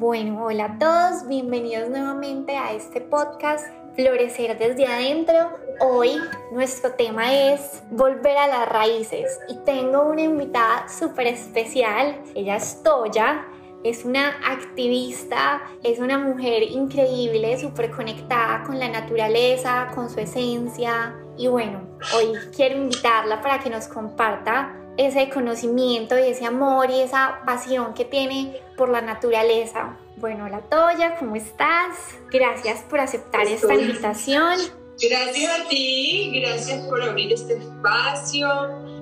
Bueno, hola a todos, bienvenidos nuevamente a este podcast Florecer desde adentro. Hoy nuestro tema es volver a las raíces y tengo una invitada súper especial, ella es Toya. Es una activista, es una mujer increíble, súper conectada con la naturaleza, con su esencia. Y bueno, hoy quiero invitarla para que nos comparta ese conocimiento y ese amor y esa pasión que tiene por la naturaleza. Bueno, hola Toya, ¿cómo estás? Gracias por aceptar esta invitación. Gracias a ti, gracias por abrir este espacio,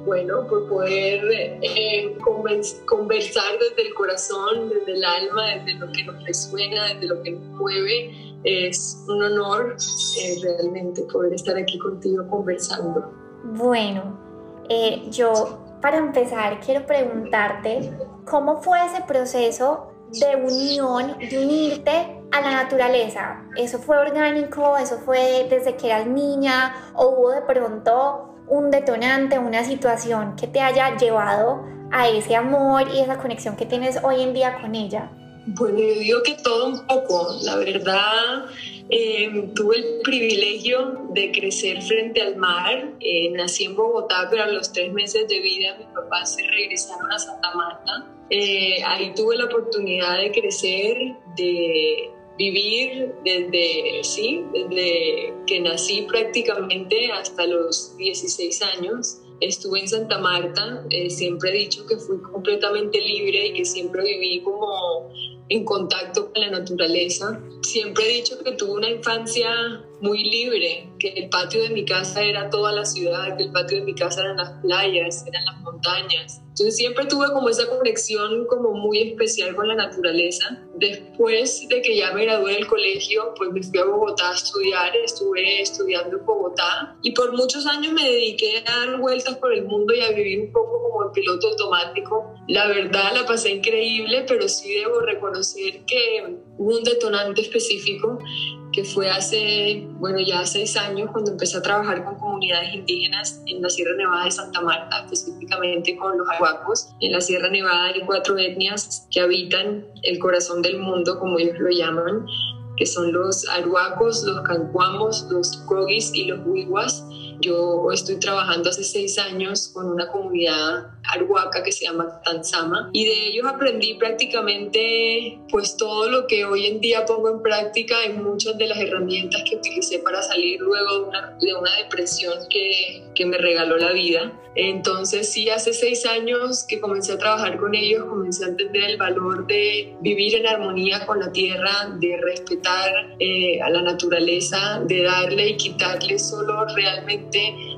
bueno, por poder eh, conversar desde el corazón, desde el alma, desde lo que nos resuena, desde lo que nos mueve. Es un honor eh, realmente poder estar aquí contigo conversando. Bueno, eh, yo para empezar, quiero preguntarte, ¿cómo fue ese proceso de unión, de unirte a la naturaleza? ¿Eso fue orgánico? ¿Eso fue desde que eras niña? ¿O hubo de pronto un detonante, una situación que te haya llevado a ese amor y esa conexión que tienes hoy en día con ella? Bueno, yo digo que todo un poco. La verdad, eh, tuve el privilegio de crecer frente al mar. Eh, nací en Bogotá, pero a los tres meses de vida mis papás se regresaron a Santa Marta. Eh, ahí tuve la oportunidad de crecer, de vivir desde, sí, desde que nací prácticamente hasta los 16 años. Estuve en Santa Marta, siempre he dicho que fui completamente libre y que siempre viví como en contacto con la naturaleza. Siempre he dicho que tuve una infancia muy libre, que el patio de mi casa era toda la ciudad, que el patio de mi casa eran las playas, eran las montañas. Entonces siempre tuve como esa conexión como muy especial con la naturaleza. Después de que ya me gradué del colegio, pues me fui a Bogotá a estudiar, estuve estudiando en Bogotá y por muchos años me dediqué a dar vueltas por el mundo y a vivir un poco como el piloto automático. La verdad la pasé increíble, pero sí debo reconocer que hubo un detonante específico que fue hace, bueno, ya seis años cuando empecé a trabajar con comunidades indígenas en la Sierra Nevada de Santa Marta, específicamente con los aguacos. En la Sierra Nevada hay cuatro etnias que habitan el corazón del mundo, como ellos lo llaman, que son los aruacos, los cancuamos, los cogis y los huiguas. Yo estoy trabajando hace seis años con una comunidad arhuaca que se llama Tanzama y de ellos aprendí prácticamente pues todo lo que hoy en día pongo en práctica en muchas de las herramientas que utilicé para salir luego de una, de una depresión que, que me regaló la vida. Entonces sí, hace seis años que comencé a trabajar con ellos, comencé a entender el valor de vivir en armonía con la tierra, de respetar eh, a la naturaleza, de darle y quitarle solo realmente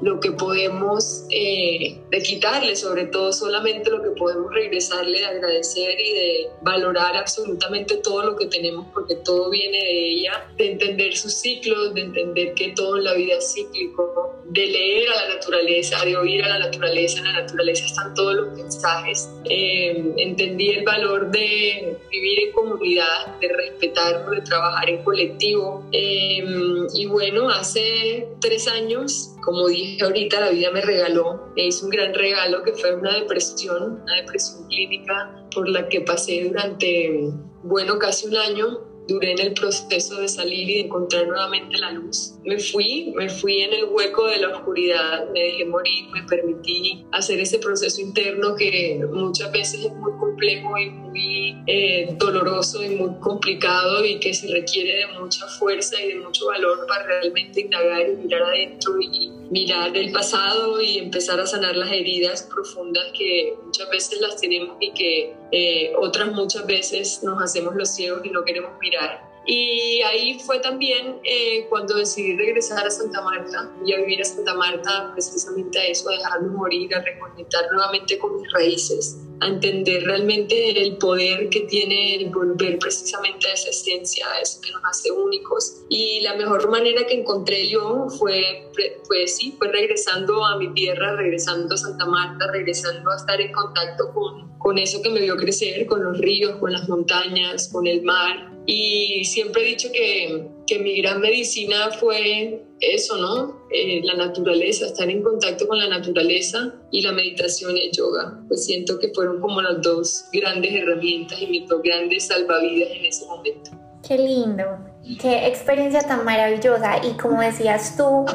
lo que podemos, eh, de quitarle sobre todo solamente lo que podemos regresarle, de agradecer y de valorar absolutamente todo lo que tenemos porque todo viene de ella, de entender sus ciclos, de entender que todo en la vida es cíclico, de leer a la naturaleza, de oír a la naturaleza, en la naturaleza están todos los mensajes. Eh, entendí el valor de vivir en comunidad, de respetar, de trabajar en colectivo. Eh, y bueno, hace tres años, como dije ahorita, la vida me regaló, me hizo un gran regalo que fue una depresión, una depresión clínica por la que pasé durante, bueno, casi un año duré en el proceso de salir y de encontrar nuevamente la luz. Me fui, me fui en el hueco de la oscuridad, me dejé morir, me permití hacer ese proceso interno que muchas veces es muy complejo y muy eh, doloroso y muy complicado y que se requiere de mucha fuerza y de mucho valor para realmente indagar y mirar adentro y mirar el pasado y empezar a sanar las heridas profundas que muchas veces las tenemos y que eh, otras muchas veces nos hacemos los ciegos y no queremos mirar. Y ahí fue también eh, cuando decidí regresar a Santa Marta y a vivir a Santa Marta, precisamente a eso, a dejarme morir, a reconectar nuevamente con mis raíces, a entender realmente el poder que tiene el volver precisamente a esa esencia, a eso que nos hace únicos. Y la mejor manera que encontré yo fue, pues sí, fue regresando a mi tierra, regresando a Santa Marta, regresando a estar en contacto con, con eso que me vio crecer, con los ríos, con las montañas, con el mar y siempre he dicho que que mi gran medicina fue eso, ¿no? Eh, la naturaleza, estar en contacto con la naturaleza y la meditación y el yoga. Pues siento que fueron como las dos grandes herramientas y mis dos grandes salvavidas en ese momento. Qué lindo, qué experiencia tan maravillosa. Y como decías tú,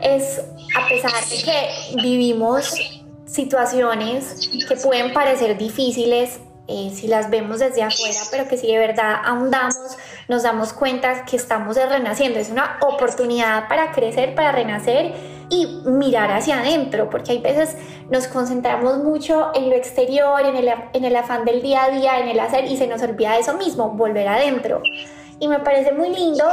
es a pesar de que vivimos situaciones que pueden parecer difíciles, eh, si las vemos desde afuera, pero que si de verdad ahondamos, nos damos cuenta que estamos renaciendo. Es una oportunidad para crecer, para renacer y mirar hacia adentro, porque hay veces nos concentramos mucho en lo exterior, en el, en el afán del día a día, en el hacer y se nos olvida eso mismo, volver adentro. Y me parece muy lindo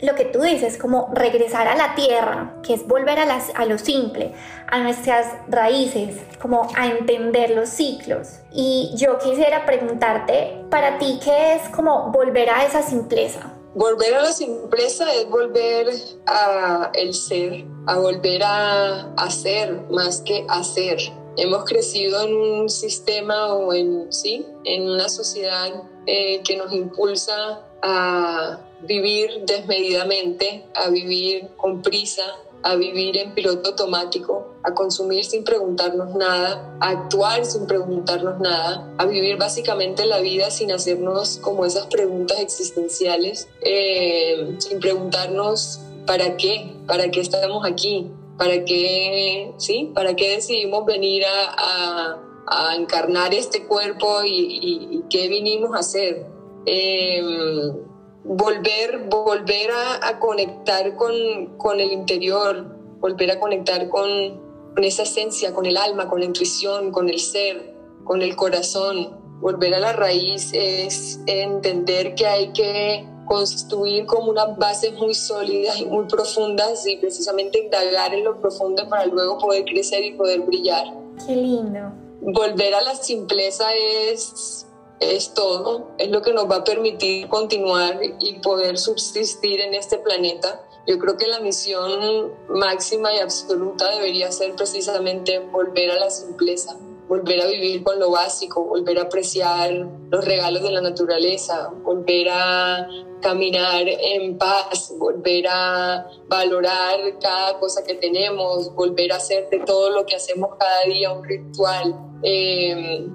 lo que tú dices, como regresar a la tierra, que es volver a, las, a lo simple, a nuestras raíces, como a entender los ciclos. Y yo quisiera preguntarte, para ti, ¿qué es como volver a esa simpleza? Volver a la simpleza es volver a el ser, a volver a hacer más que hacer. Hemos crecido en un sistema o en, sí, en una sociedad eh, que nos impulsa a vivir desmedidamente, a vivir con prisa, a vivir en piloto automático, a consumir sin preguntarnos nada, a actuar sin preguntarnos nada, a vivir básicamente la vida sin hacernos como esas preguntas existenciales, eh, sin preguntarnos para qué, para qué estamos aquí, para qué, sí, para qué decidimos venir a, encarnar este cuerpo y, qué vinimos a hacer. Eh, volver, volver a, conectar con, el interior, volver a conectar con, esa esencia, con el alma, con la intuición, con el ser, con el corazón. Volver a la raíz es entender que hay que construir como unas bases muy sólidas y muy profundas y precisamente indagar en lo profundo para luego poder crecer y poder brillar. Qué lindo. Volver a la simpleza es es todo, es lo que nos va a permitir continuar y poder subsistir en este planeta. Yo creo que la misión máxima y absoluta debería ser precisamente volver a la simpleza, volver a vivir con lo básico, volver a apreciar los regalos de la naturaleza, volver a caminar en paz, volver a valorar cada cosa que tenemos, volver a hacer de todo lo que hacemos cada día un ritual. Eh,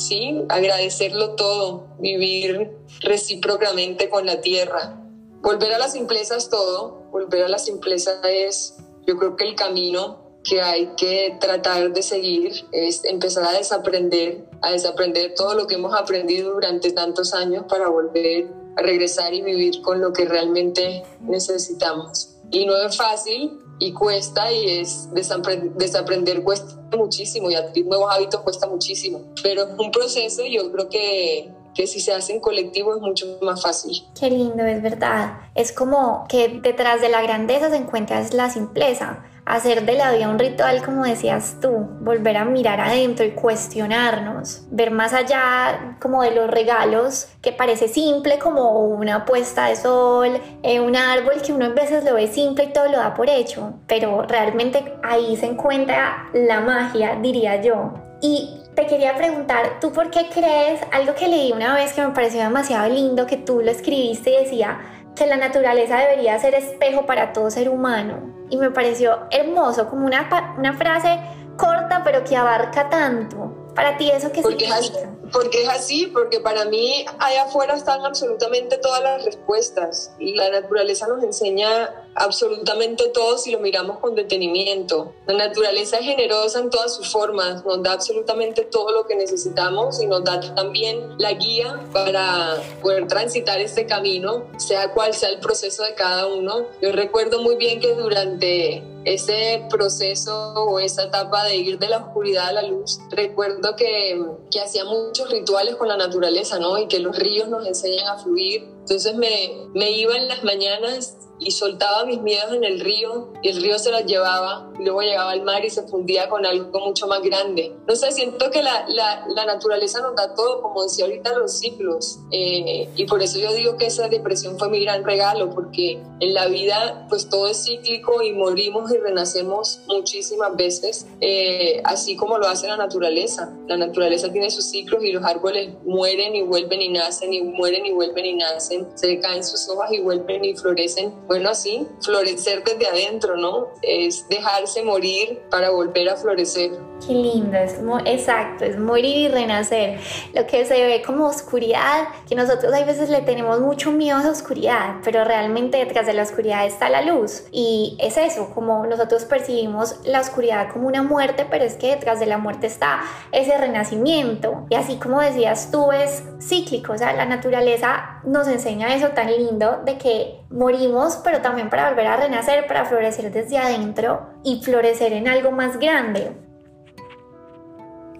¿sí? Agradecerlo todo, vivir recíprocamente con la tierra. Volver a la simpleza es todo, volver a la simpleza es, yo creo que el camino que hay que tratar de seguir es empezar a desaprender, a desaprender todo lo que hemos aprendido durante tantos años para volver a regresar y vivir con lo que realmente necesitamos. Y no es fácil, y cuesta y es desaprender, cuesta muchísimo y adquirir nuevos hábitos cuesta muchísimo, pero es un proceso y yo creo que, que si se hace en colectivo es mucho más fácil. Qué lindo, es verdad. Es como que detrás de la grandeza se encuentra la simpleza hacer de la vida un ritual, como decías tú, volver a mirar adentro y cuestionarnos, ver más allá como de los regalos, que parece simple como una puesta de sol, eh, un árbol que uno a veces lo ve simple y todo lo da por hecho, pero realmente ahí se encuentra la magia, diría yo. Y te quería preguntar, ¿tú por qué crees algo que leí una vez que me pareció demasiado lindo, que tú lo escribiste y decía que la naturaleza debería ser espejo para todo ser humano? Y me pareció hermoso, como una, una frase corta pero que abarca tanto. Para ti eso que porque significa? Porque es así, porque para mí allá afuera están absolutamente todas las respuestas y la naturaleza nos enseña absolutamente todo si lo miramos con detenimiento. La naturaleza es generosa en todas sus formas, nos da absolutamente todo lo que necesitamos y nos da también la guía para poder transitar este camino, sea cual sea el proceso de cada uno. Yo recuerdo muy bien que durante ese proceso o esa etapa de ir de la oscuridad a la luz, recuerdo que, que hacía muchos rituales con la naturaleza, ¿no? Y que los ríos nos enseñan a fluir. Entonces me, me iba en las mañanas y soltaba mis miedos en el río y el río se los llevaba y luego llegaba al mar y se fundía con algo mucho más grande. No sé, siento que la, la, la naturaleza nos da todo, como decía ahorita, los ciclos eh, y por eso yo digo que esa depresión fue mi gran regalo porque en la vida pues todo es cíclico y morimos y renacemos muchísimas veces, eh, así como lo hace la naturaleza. La naturaleza tiene sus ciclos y los árboles mueren y vuelven y nacen y mueren y vuelven y nacen florecen, se caen sus hojas y vuelven y florecen. Bueno, así, florecer desde adentro, ¿no? Es dejarse morir para volver a florecer. Qué lindo, es como, exacto, es morir y renacer. Lo que se ve como oscuridad, que nosotros a veces le tenemos mucho miedo a la oscuridad, pero realmente detrás de la oscuridad está la luz. Y es eso, como nosotros percibimos la oscuridad como una muerte, pero es que detrás de la muerte está ese renacimiento. Y así como decías tú, es cíclico, o sea, la naturaleza nos enseña eso tan lindo de que morimos, pero también para volver a renacer, para florecer desde adentro y florecer en algo más grande.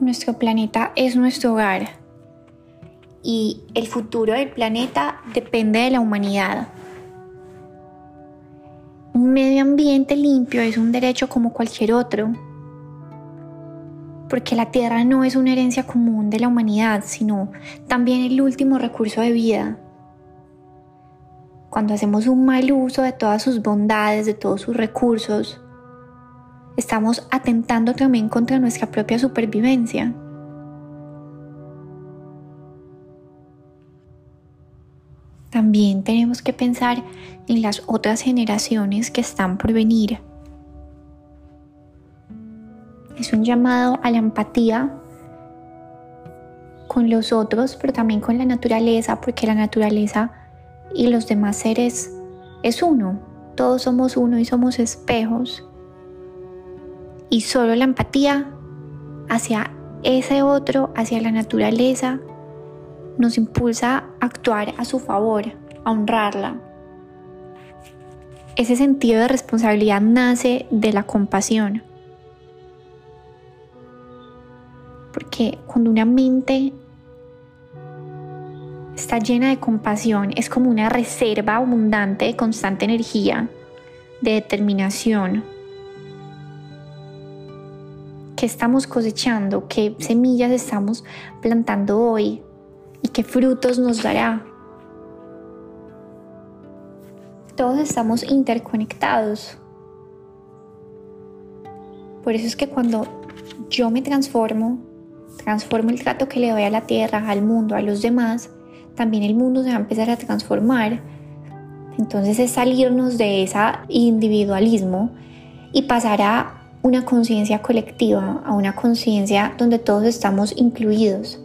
Nuestro planeta es nuestro hogar y el futuro del planeta depende de la humanidad. Un medio ambiente limpio es un derecho como cualquier otro, porque la tierra no es una herencia común de la humanidad, sino también el último recurso de vida. Cuando hacemos un mal uso de todas sus bondades, de todos sus recursos, estamos atentando también contra nuestra propia supervivencia. También tenemos que pensar en las otras generaciones que están por venir. Es un llamado a la empatía con los otros, pero también con la naturaleza, porque la naturaleza y los demás seres es uno. Todos somos uno y somos espejos y solo la empatía hacia ese otro, hacia la naturaleza, nos impulsa a actuar a su favor, a honrarla. Ese sentido de responsabilidad nace de la compasión. Porque cuando una mente está llena de compasión, es como una reserva abundante de constante energía, de determinación, qué estamos cosechando, qué semillas estamos plantando hoy y qué frutos nos dará. Todos estamos interconectados. Por eso es que cuando yo me transformo, transformo el trato que le doy a la tierra, al mundo, a los demás, también el mundo se va a empezar a transformar. Entonces es salirnos de ese individualismo y pasar a una conciencia colectiva, a una conciencia donde todos estamos incluidos.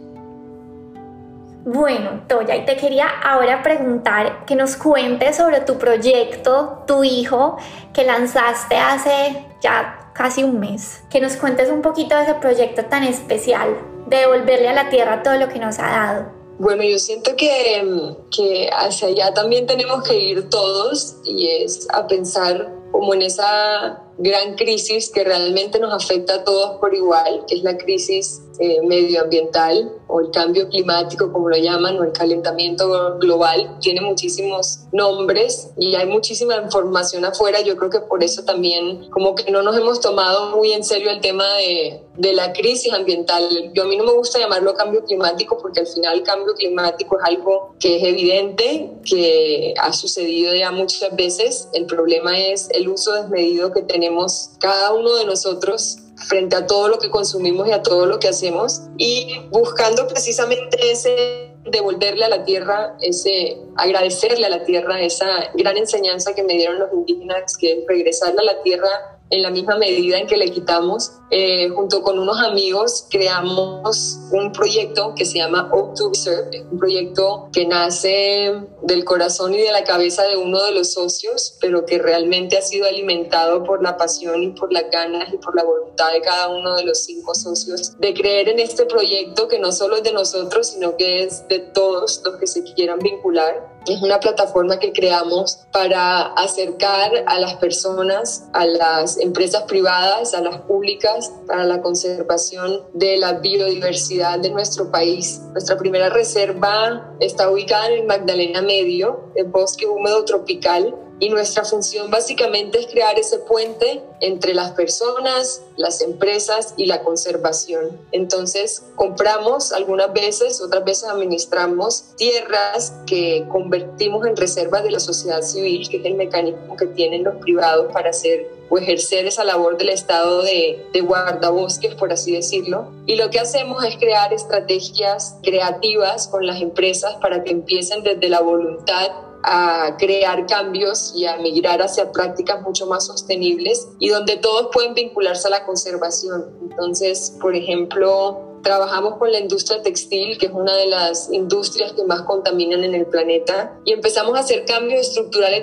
Bueno, Toya, y te quería ahora preguntar que nos cuentes sobre tu proyecto, tu hijo, que lanzaste hace ya casi un mes. Que nos cuentes un poquito de ese proyecto tan especial, de devolverle a la tierra todo lo que nos ha dado. Bueno, yo siento que, que hacia allá también tenemos que ir todos y es a pensar como en esa gran crisis que realmente nos afecta a todos por igual, que es la crisis eh, medioambiental o el cambio climático, como lo llaman, o el calentamiento global, tiene muchísimos nombres y hay muchísima información afuera. Yo creo que por eso también como que no nos hemos tomado muy en serio el tema de, de la crisis ambiental. Yo a mí no me gusta llamarlo cambio climático porque al final el cambio climático es algo que es evidente, que ha sucedido ya muchas veces. El problema es el uso desmedido que tenemos cada uno de nosotros frente a todo lo que consumimos y a todo lo que hacemos y buscando precisamente ese devolverle a la tierra, ese agradecerle a la tierra esa gran enseñanza que me dieron los indígenas, que es regresarle a la tierra en la misma medida en que le quitamos. Eh, junto con unos amigos creamos un proyecto que se llama Reserve, un proyecto que nace del corazón y de la cabeza de uno de los socios, pero que realmente ha sido alimentado por la pasión y por las ganas y por la voluntad de cada uno de los cinco socios de creer en este proyecto que no solo es de nosotros, sino que es de todos los que se quieran vincular es una plataforma que creamos para acercar a las personas, a las empresas privadas, a las públicas, para la conservación de la biodiversidad de nuestro país. Nuestra primera reserva está ubicada en el Magdalena Medio, el bosque húmedo tropical y nuestra función básicamente es crear ese puente entre las personas, las empresas y la conservación. Entonces, compramos algunas veces, otras veces administramos tierras que convertimos en reservas de la sociedad civil, que es el mecanismo que tienen los privados para hacer o ejercer esa labor del Estado de, de guardabosques, por así decirlo. Y lo que hacemos es crear estrategias creativas con las empresas para que empiecen desde la voluntad a crear cambios y a migrar hacia prácticas mucho más sostenibles y donde todos pueden vincularse a la conservación. Entonces, por ejemplo, Trabajamos con la industria textil, que es una de las industrias que más contaminan en el planeta, y empezamos a hacer cambios estructurales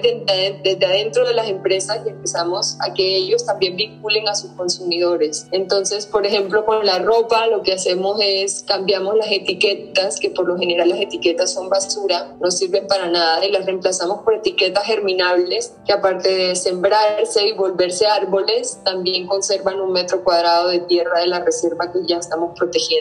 desde adentro de las empresas y empezamos a que ellos también vinculen a sus consumidores. Entonces, por ejemplo, con la ropa lo que hacemos es cambiamos las etiquetas, que por lo general las etiquetas son basura, no sirven para nada, y las reemplazamos por etiquetas germinables, que aparte de sembrarse y volverse árboles, también conservan un metro cuadrado de tierra de la reserva que ya estamos protegiendo.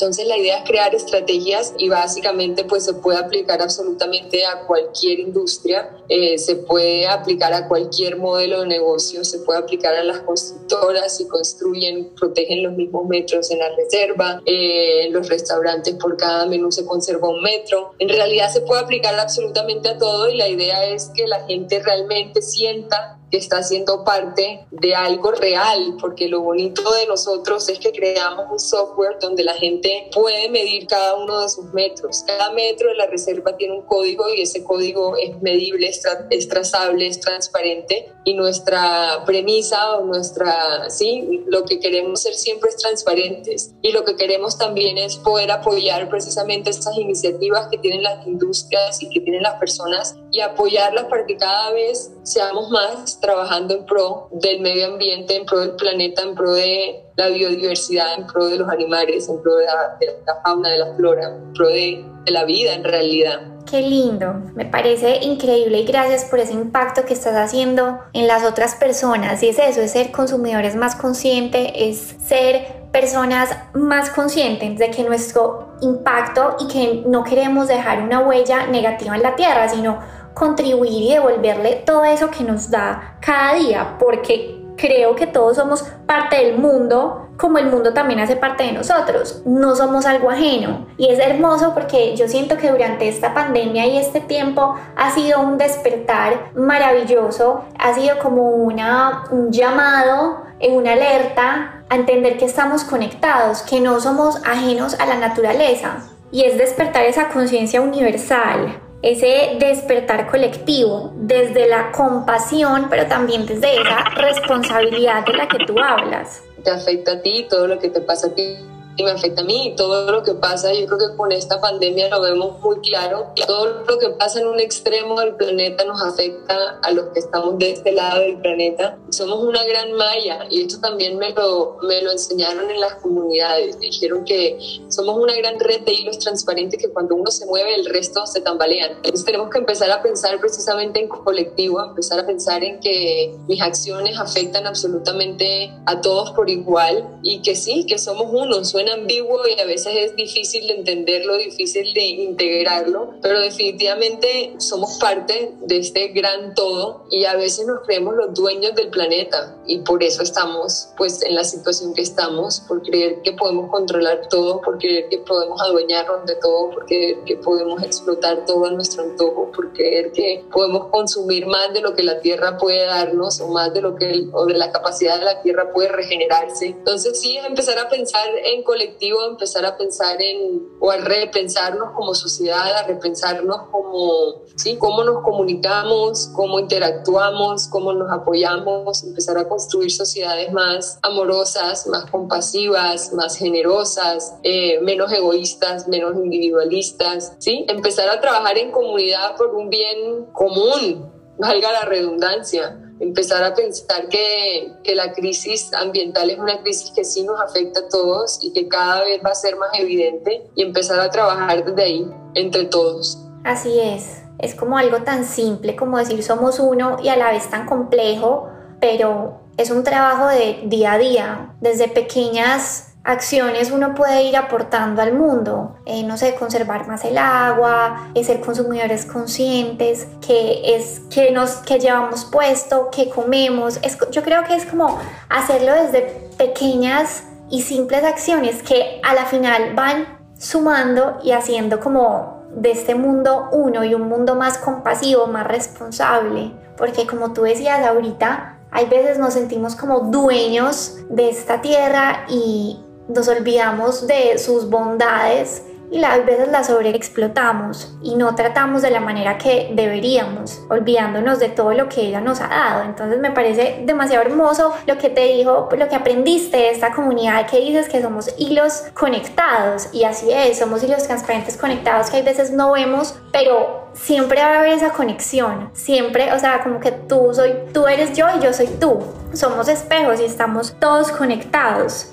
Entonces la idea es crear estrategias y básicamente pues se puede aplicar absolutamente a cualquier industria, eh, se puede aplicar a cualquier modelo de negocio, se puede aplicar a las constructoras si construyen, protegen los mismos metros en la reserva, eh, los restaurantes por cada menú se conserva un metro. En realidad se puede aplicar absolutamente a todo y la idea es que la gente realmente sienta está siendo parte de algo real, porque lo bonito de nosotros es que creamos un software donde la gente puede medir cada uno de sus metros. Cada metro de la reserva tiene un código y ese código es medible, es, trazable, es transparente y nuestra premisa o nuestra, sí, lo que queremos ser siempre es transparentes y lo que queremos también es poder apoyar precisamente estas iniciativas que tienen las industrias y que tienen las personas y apoyarlas para que cada vez seamos más trabajando en pro del medio ambiente, en pro del planeta, en pro de la biodiversidad, en pro de los animales, en pro de la, fauna, de la flora, en pro de, de la vida en realidad. Qué lindo, me parece increíble y gracias por ese impacto que estás haciendo en las otras personas. Y es eso, es ser consumidores más conscientes, es ser personas más conscientes de que nuestro impacto y que no queremos dejar una huella negativa en la tierra, sino contribuir y devolverle todo eso que nos da cada día, porque creo que todos somos parte del mundo, como el mundo también hace parte de nosotros. No somos algo ajeno. Y es hermoso porque yo siento que durante esta pandemia y este tiempo ha sido un despertar maravilloso, ha sido como una, un llamado, una alerta a entender que estamos conectados, que no somos ajenos a la naturaleza. Y es despertar esa conciencia universal, ese despertar colectivo desde la compasión, pero también desde esa responsabilidad de la que tú hablas. Te afecta a ti todo lo que te pasa a ti y me afecta a mí. Todo lo que pasa, yo creo que con esta pandemia lo vemos muy claro. Todo lo que pasa en un extremo del planeta nos afecta a los que estamos de este lado del planeta. Somos una gran malla y esto también me lo, me lo enseñaron en las comunidades. dijeron que somos una gran red de hilos transparentes que cuando uno se mueve el resto se tambalean. Entonces tenemos que empezar a pensar precisamente en colectivo, empezar a pensar en que mis acciones afectan absolutamente a todos por igual y que sí, que somos uno. Suena ambiguo y a veces es difícil de entenderlo, difícil de integrarlo, pero definitivamente somos parte de este gran todo y a veces nos creemos los dueños del planeta y por eso estamos pues en la situación que estamos, por creer que podemos controlar todo, por creer que podemos adueñarnos de todo, por creer que podemos explotar todo a nuestro antojo, por creer que podemos consumir más de lo que la tierra puede darnos o más de lo que o de la capacidad de la tierra puede regenerarse. Entonces sí, empezar a pensar en colectivo empezar a pensar en, o a repensarnos como sociedad, a repensarnos como, ¿sí? Cómo nos comunicamos, cómo interactuamos, cómo nos apoyamos, empezar a construir sociedades más amorosas, más compasivas, más generosas, eh, menos egoístas, menos individualistas, ¿sí? Empezar a trabajar en comunidad por un bien común, valga la redundancia empezar a pensar que, que, la crisis ambiental es una crisis que sí nos afecta a todos y que cada vez va a ser más evidente y empezar a trabajar desde ahí, entre todos. Así es, es como algo tan simple como decir somos uno y a la vez tan complejo, pero es un trabajo de día a día, desde pequeñas acciones uno puede ir aportando al mundo. Eh, no sé, conservar más el agua, eh, ser consumidores conscientes, que es que nos que llevamos puesto, que comemos. Es, yo creo que es como hacerlo desde pequeñas y simples acciones que a la final van sumando y haciendo como de este mundo uno y un mundo más compasivo, más responsable. Porque como tú decías ahorita, hay veces nos sentimos como dueños de esta tierra y nos olvidamos de sus bondades y a veces las sobreexplotamos y no tratamos de la manera que deberíamos, olvidándonos de todo lo que ella nos ha dado. Entonces me parece demasiado hermoso lo que te dijo, lo que aprendiste de esta comunidad que dices que somos hilos conectados y así es, somos hilos transparentes conectados que hay veces no vemos, pero siempre va a haber esa conexión, siempre, o sea, como que tú soy, tú eres yo y yo soy tú. Somos espejos y estamos todos conectados.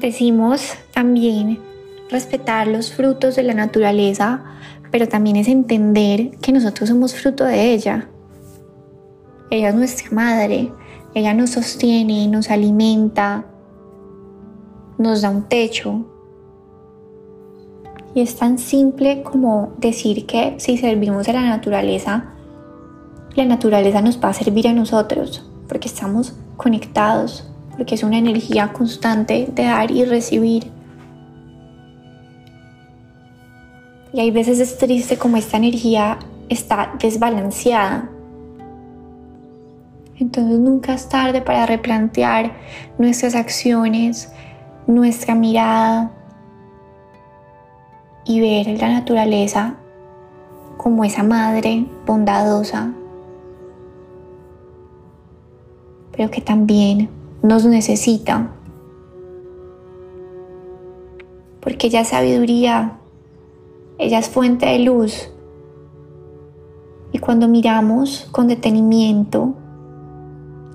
Decimos también respetar los frutos de la naturaleza, pero también es entender que nosotros somos fruto de ella. Ella es nuestra madre, ella nos sostiene, nos alimenta, nos da un techo. Y es tan simple como decir que si servimos a la naturaleza, la naturaleza nos va a servir a nosotros, porque estamos conectados, porque es una energía constante de dar y recibir. Y hay veces es triste como esta energía está desbalanceada. Entonces nunca es tarde para replantear nuestras acciones, nuestra mirada y ver la naturaleza como esa madre bondadosa, pero que también nos necesita, porque ella es sabiduría, ella es fuente de luz. Y cuando miramos con detenimiento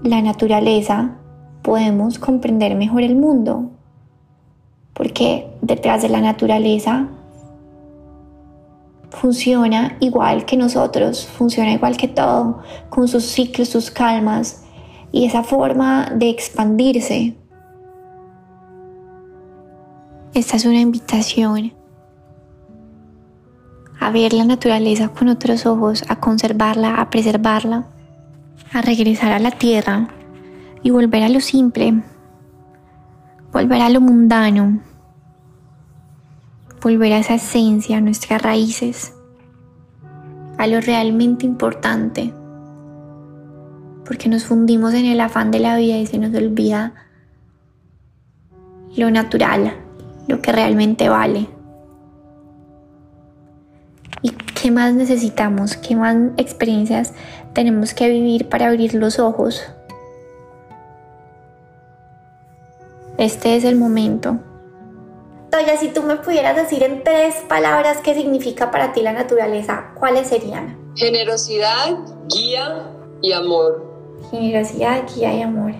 la naturaleza, podemos comprender mejor el mundo, porque detrás de la naturaleza funciona igual que nosotros, funciona igual que todo, con sus ciclos, sus calmas y esa forma de expandirse. Esta es una invitación a ver la naturaleza con otros ojos, a conservarla, a preservarla, a regresar a la tierra y volver a lo simple, volver a lo mundano, volver a esa esencia, a nuestras raíces, a lo realmente importante, porque nos fundimos en el afán de la vida y se nos olvida lo natural, lo que realmente vale. ¿Y qué más necesitamos? ¿Qué más experiencias tenemos que vivir para abrir los ojos? Este es el momento. Toya, si tú me pudieras decir en tres palabras qué significa para ti la naturaleza, ¿cuáles serían? Generosidad, guía y amor. Generosidad, guía y amor.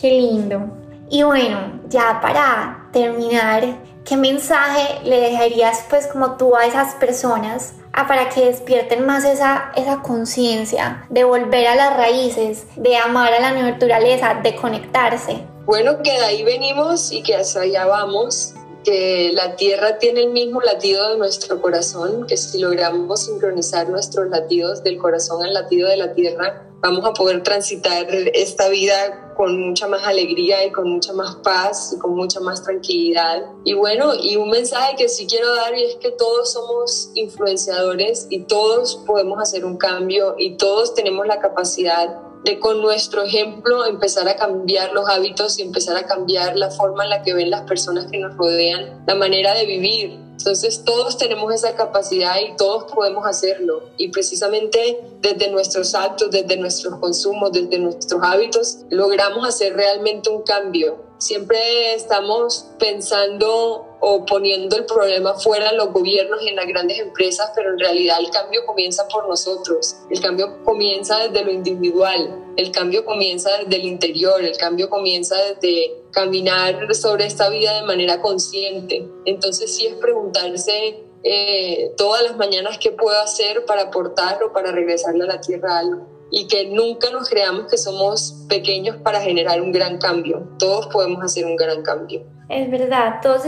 Qué lindo. Y bueno, ya para terminar, ¿qué mensaje le dejarías pues como tú a esas personas para que despierten más esa, esa conciencia de volver a las raíces, de amar a la naturaleza, de conectarse? Bueno, que de ahí venimos y que hacia allá vamos, que la tierra tiene el mismo latido de nuestro corazón, que si logramos sincronizar nuestros latidos del corazón al latido de la tierra, vamos a poder transitar esta vida con mucha más alegría y con mucha más paz y con mucha más tranquilidad. Y bueno, y un mensaje que sí quiero dar y es que todos somos influenciadores y todos podemos hacer un cambio y todos tenemos la capacidad de con nuestro ejemplo empezar a cambiar los hábitos y empezar a cambiar la forma en la que ven las personas que nos rodean, la manera de vivir. Entonces todos tenemos esa capacidad y todos podemos hacerlo. Y precisamente desde nuestros actos, desde nuestros consumos, desde nuestros hábitos, logramos hacer realmente un cambio. Siempre estamos pensando o poniendo el problema fuera en los gobiernos y en las grandes empresas, pero en realidad el cambio comienza por nosotros, el cambio comienza desde lo individual, el cambio comienza desde el interior, el cambio comienza desde caminar sobre esta vida de manera consciente. Entonces sí es preguntarse eh, todas las mañanas qué puedo hacer para aportar o para regresarle a la tierra algo. Y que nunca nos creamos que somos pequeños para generar un gran cambio. Todos podemos hacer un gran cambio. Es verdad, todos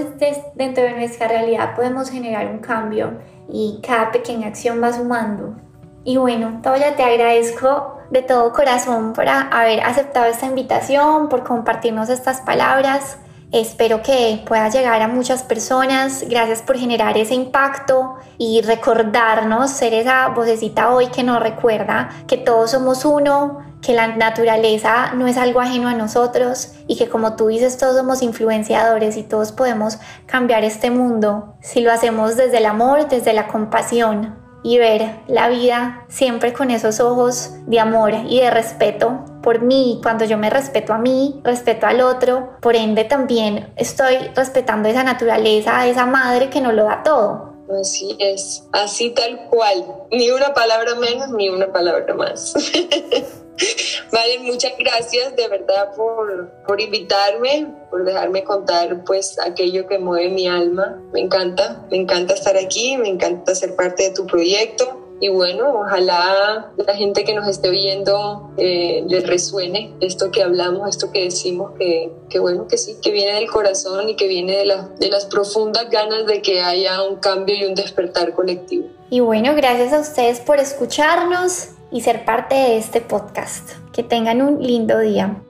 dentro de nuestra realidad podemos generar un cambio y cada pequeña acción va sumando. Y bueno, Toya, te agradezco de todo corazón por haber aceptado esta invitación, por compartirnos estas palabras. Espero que pueda llegar a muchas personas. Gracias por generar ese impacto y recordarnos, ser esa vocecita hoy que nos recuerda que todos somos uno, que la naturaleza no es algo ajeno a nosotros y que como tú dices todos somos influenciadores y todos podemos cambiar este mundo si lo hacemos desde el amor, desde la compasión y ver la vida siempre con esos ojos de amor y de respeto por mí. Cuando yo me respeto a mí, respeto al otro, por ende también estoy respetando esa naturaleza, esa madre que nos lo da todo. Así es, así tal cual, ni una palabra menos ni una palabra más. Vale, muchas gracias de verdad por, por invitarme, por dejarme contar pues aquello que mueve mi alma. Me encanta, me encanta estar aquí, me encanta ser parte de tu proyecto. Y bueno, ojalá la gente que nos esté viendo eh, les resuene esto que hablamos, esto que decimos, que, que, bueno, que sí, que viene del corazón y que viene de, de las profundas ganas de que haya un cambio y un despertar colectivo. Y bueno, gracias a ustedes por escucharnos y ser parte de este podcast. Que tengan un lindo día.